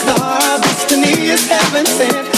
Come on, is heaven dance.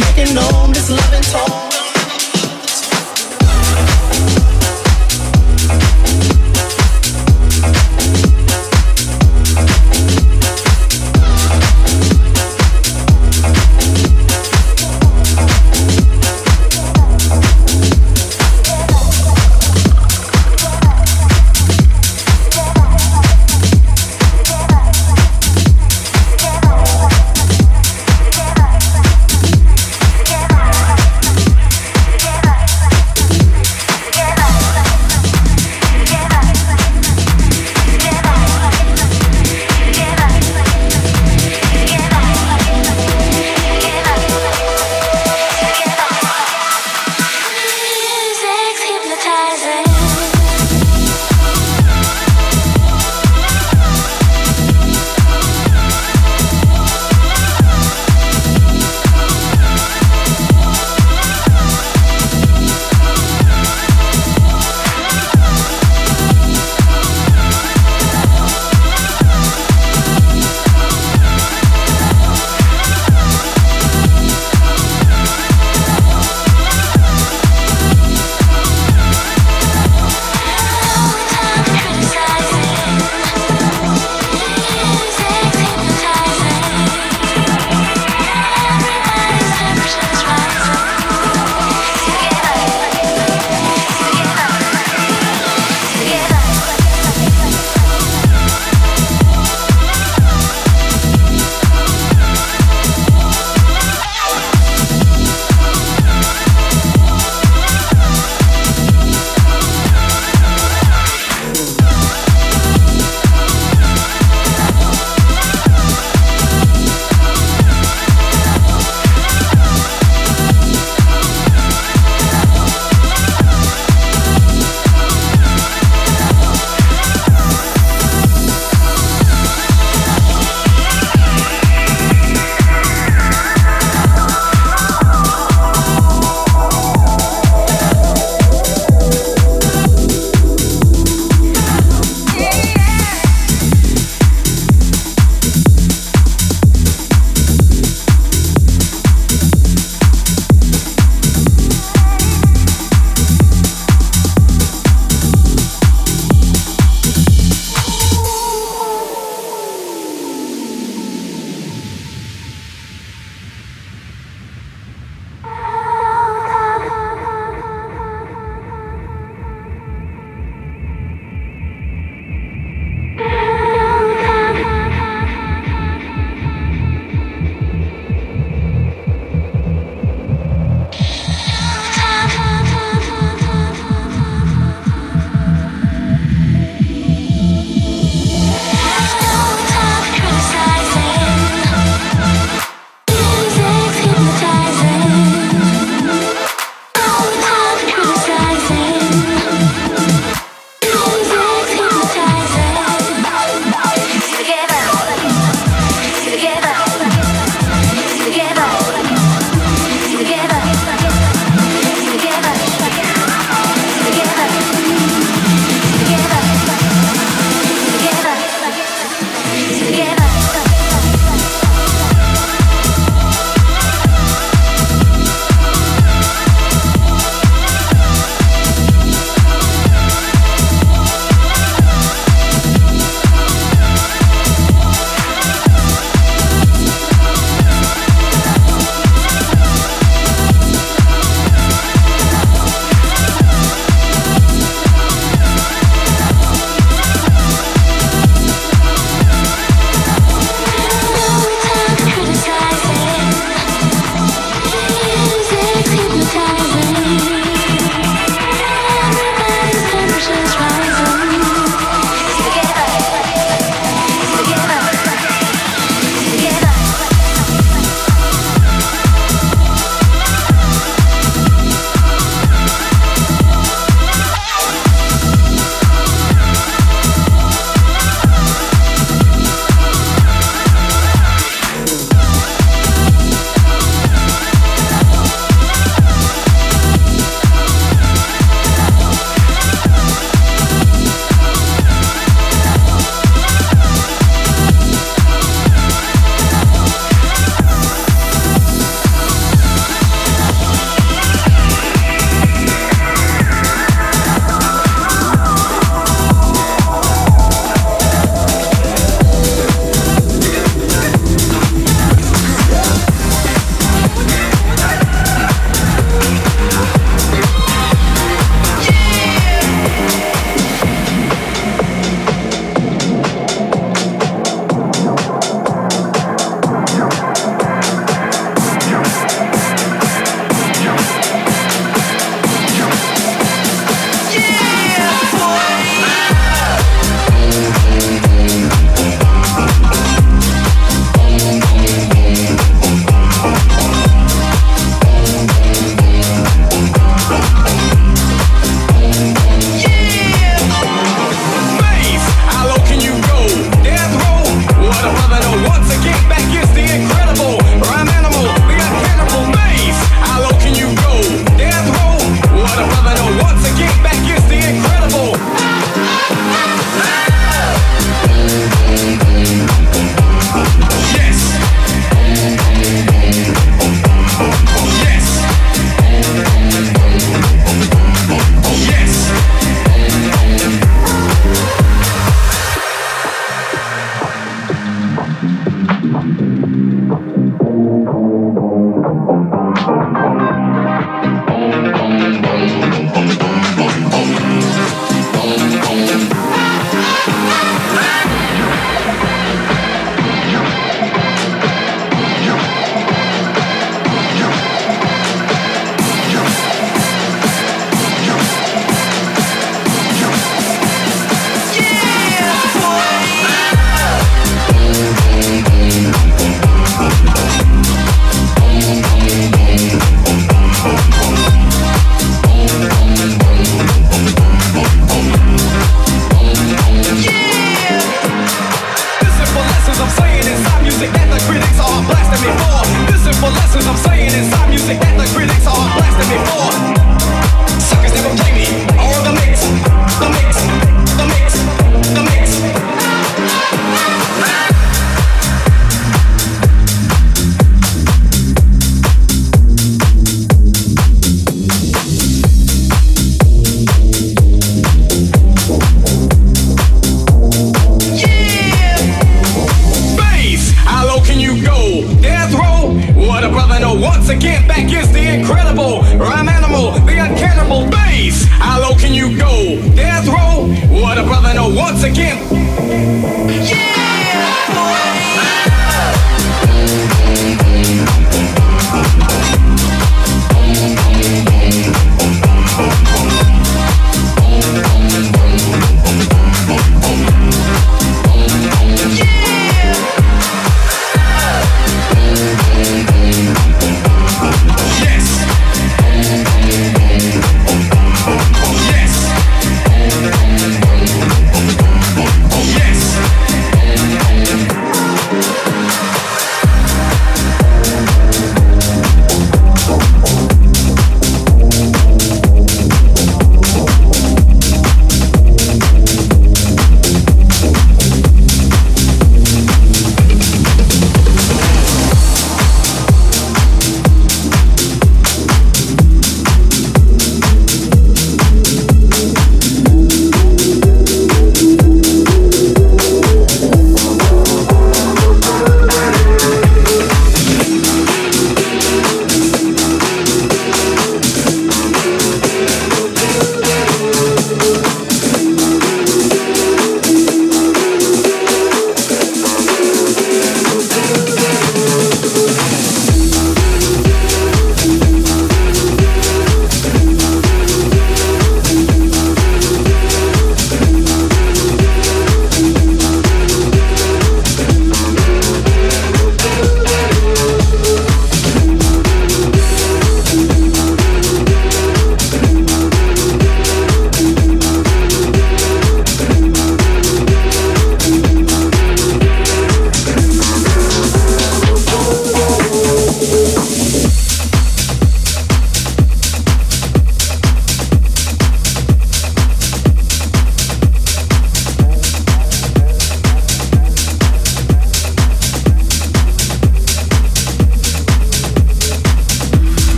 making known this love and talk.